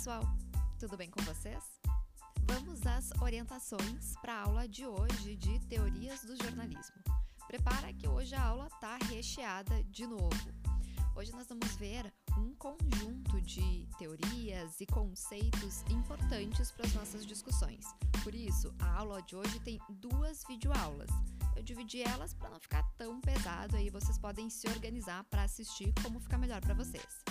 pessoal, tudo bem com vocês? Vamos às orientações para a aula de hoje de Teorias do Jornalismo. Prepara que hoje a aula está recheada de novo. Hoje nós vamos ver um conjunto de teorias e conceitos importantes para as nossas discussões. Por isso, a aula de hoje tem duas videoaulas. Eu dividi elas para não ficar tão pesado, aí vocês podem se organizar para assistir como ficar melhor para vocês.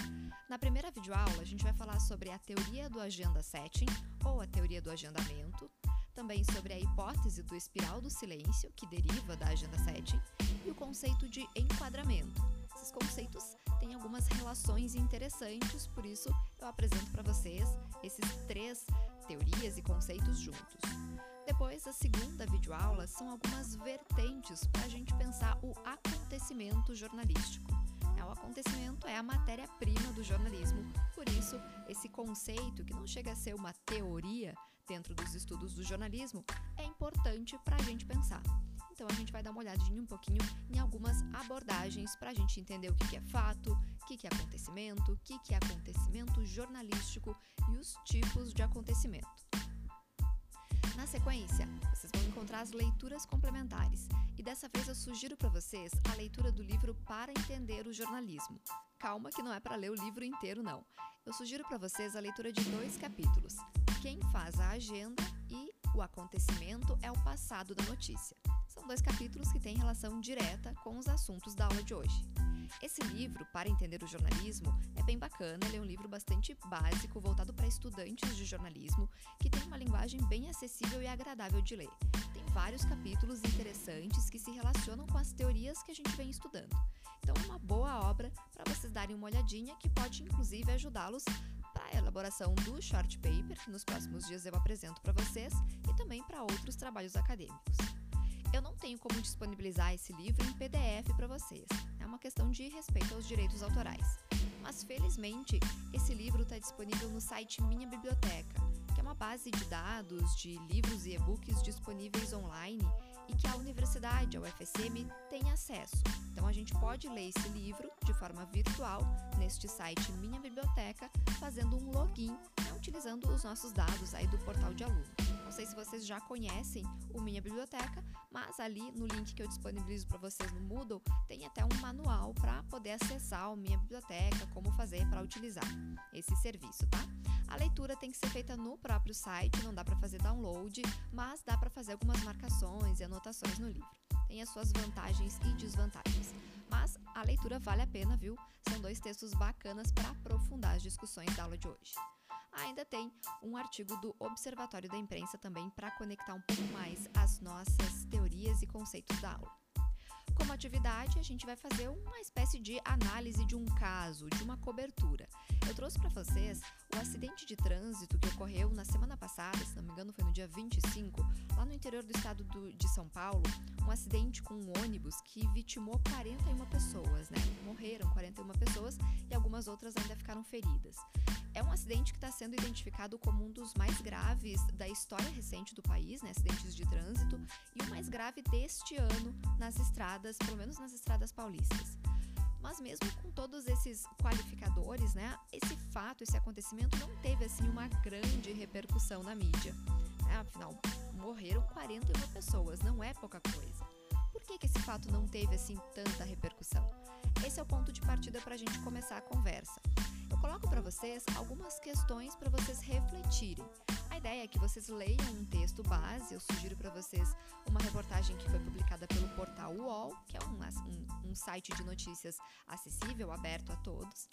Na primeira videoaula, a gente vai falar sobre a teoria do agenda setting, ou a teoria do agendamento, também sobre a hipótese do espiral do silêncio, que deriva da agenda setting, e o conceito de enquadramento. Esses conceitos têm algumas relações interessantes, por isso eu apresento para vocês esses três teorias e conceitos juntos. Depois, a segunda videoaula são algumas vertentes para a gente pensar o acontecimento jornalístico. É, o acontecimento é a matéria-prima do jornalismo, por isso, esse conceito, que não chega a ser uma teoria dentro dos estudos do jornalismo, é importante para a gente pensar. Então, a gente vai dar uma olhadinha um pouquinho em algumas abordagens para a gente entender o que é fato, o que é acontecimento, o que é acontecimento jornalístico e os tipos de acontecimento. Na sequência, vocês vão encontrar as leituras complementares e dessa vez eu sugiro para vocês a leitura do livro Para Entender o Jornalismo. Calma que não é para ler o livro inteiro não. Eu sugiro para vocês a leitura de dois capítulos: Quem faz a agenda e O acontecimento é o passado da notícia. São dois capítulos que têm relação direta com os assuntos da aula de hoje. Esse livro, para entender o jornalismo, é bem bacana, ele é um livro bastante básico, voltado para estudantes de jornalismo, que tem uma linguagem bem acessível e agradável de ler. Tem vários capítulos interessantes que se relacionam com as teorias que a gente vem estudando. Então é uma boa obra para vocês darem uma olhadinha que pode inclusive ajudá-los para a elaboração do short paper, que nos próximos dias eu apresento para vocês, e também para outros trabalhos acadêmicos. Eu não tenho como disponibilizar esse livro em PDF para vocês. É uma questão de respeito aos direitos autorais. Mas felizmente, esse livro está disponível no site Minha Biblioteca, que é uma base de dados de livros e e-books disponíveis online e que a universidade, a UFSM, tem acesso. Então a gente pode ler esse livro de forma virtual neste site Minha Biblioteca, fazendo um login, né, utilizando os nossos dados aí do portal de aluno. Não sei se vocês já conhecem o Minha Biblioteca, mas ali no link que eu disponibilizo para vocês no Moodle tem até um manual para poder acessar o Minha Biblioteca, como fazer para utilizar esse serviço, tá? A leitura tem que ser feita no próprio site, não dá para fazer download, mas dá para fazer algumas marcações e anotações no livro. Tem as suas vantagens e desvantagens. Mas a leitura vale a pena, viu? São dois textos bacanas para aprofundar as discussões da aula de hoje ainda tem um artigo do Observatório da Imprensa também para conectar um pouco mais as nossas teorias e conceitos da aula. Como atividade, a gente vai fazer uma espécie de análise de um caso, de uma cobertura. Eu trouxe para vocês o acidente de trânsito que ocorreu na semana passada, se não me engano foi no dia 25, lá no interior do estado do, de São Paulo, um acidente com um ônibus que vitimou 41 pessoas, né? Morreram 41 pessoas e algumas outras ainda ficaram feridas. É um acidente que está sendo identificado como um dos mais graves da história recente do país, né? Acidentes de trânsito, e o mais grave deste ano nas estradas, pelo menos nas estradas paulistas. Mas mesmo com todos esses qualificadores, né, esse fato, esse acontecimento não teve assim uma grande repercussão na mídia. É, afinal, morreram 41 pessoas, não é pouca coisa. Por que, que esse fato não teve assim tanta repercussão? Esse é o ponto de partida para a gente começar a conversa. Eu coloco para vocês algumas questões para vocês refletirem. A ideia é que vocês leiam um texto base. Eu sugiro para vocês uma reportagem que foi publicada pelo portal UOL, que é um, um, um site de notícias acessível, aberto a todos.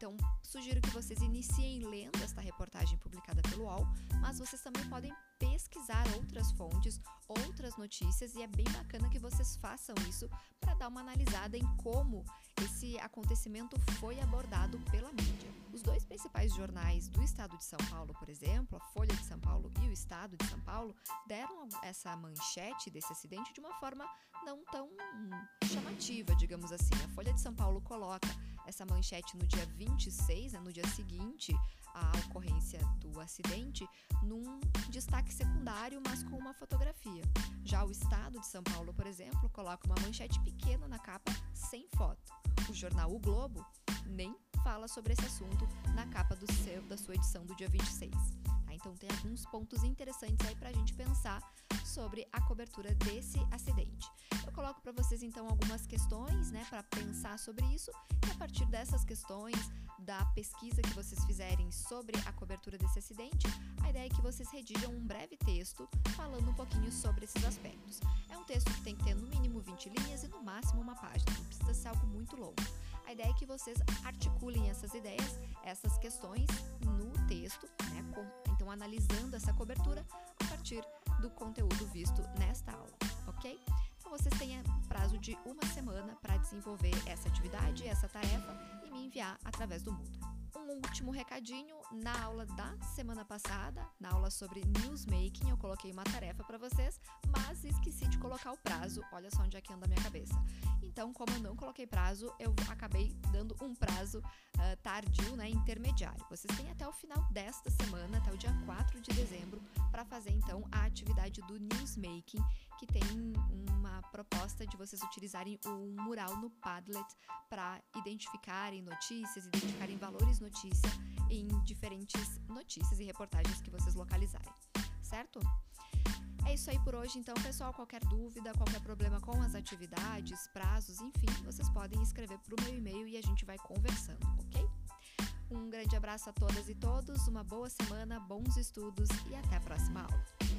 Então, sugiro que vocês iniciem lendo esta reportagem publicada pelo UOL, mas vocês também podem pesquisar outras fontes, outras notícias, e é bem bacana que vocês façam isso para dar uma analisada em como esse acontecimento foi abordado pela mídia. Os dois principais jornais do estado de São Paulo, por exemplo, a Folha de São Paulo e o Estado de São Paulo, deram essa manchete desse acidente de uma forma não tão chamativa, digamos assim. A Folha de São Paulo coloca essa manchete no dia 26, né, no dia seguinte à ocorrência do acidente, num destaque secundário, mas com uma fotografia. Já o Estado de São Paulo, por exemplo, coloca uma manchete pequena na capa sem foto. O jornal O Globo nem fala sobre esse assunto na capa seu, da sua edição do dia 26. Então tem alguns pontos interessantes aí para a gente pensar sobre a cobertura desse acidente. Eu coloco para vocês então algumas questões, né, para pensar sobre isso e a partir dessas questões da pesquisa que vocês fizerem sobre a cobertura desse acidente, a ideia é que vocês redigam um breve texto falando um pouquinho sobre esses aspectos. É um texto que tem que ter no mínimo 20 linhas e no máximo uma página, não precisa ser algo muito longo. A ideia é que vocês articulem essas ideias, essas questões no texto, né, analisando essa cobertura a partir do conteúdo visto nesta aula, ok? Então vocês têm prazo de uma semana para desenvolver essa atividade, essa tarefa e me enviar através do Moodle. Um último recadinho, na aula da semana passada, na aula sobre newsmaking, eu coloquei uma tarefa para vocês, mas esqueci de colocar o prazo. Olha só onde é que anda a minha cabeça. Então, como eu não coloquei prazo, eu acabei dando um prazo uh, tardio, né, intermediário. Vocês têm até o final desta semana, até o dia 4 de dezembro, para fazer então a atividade do newsmaking, que tem uma proposta de vocês utilizarem um mural no Padlet para identificarem notícias, identificarem valores notícia em diferentes notícias e reportagens que vocês localizarem, certo? É isso aí por hoje, então, pessoal. Qualquer dúvida, qualquer problema com as atividades, prazos, enfim, vocês podem escrever para o meu e-mail e a gente vai conversando, ok? Um grande abraço a todas e todos, uma boa semana, bons estudos e até a próxima aula.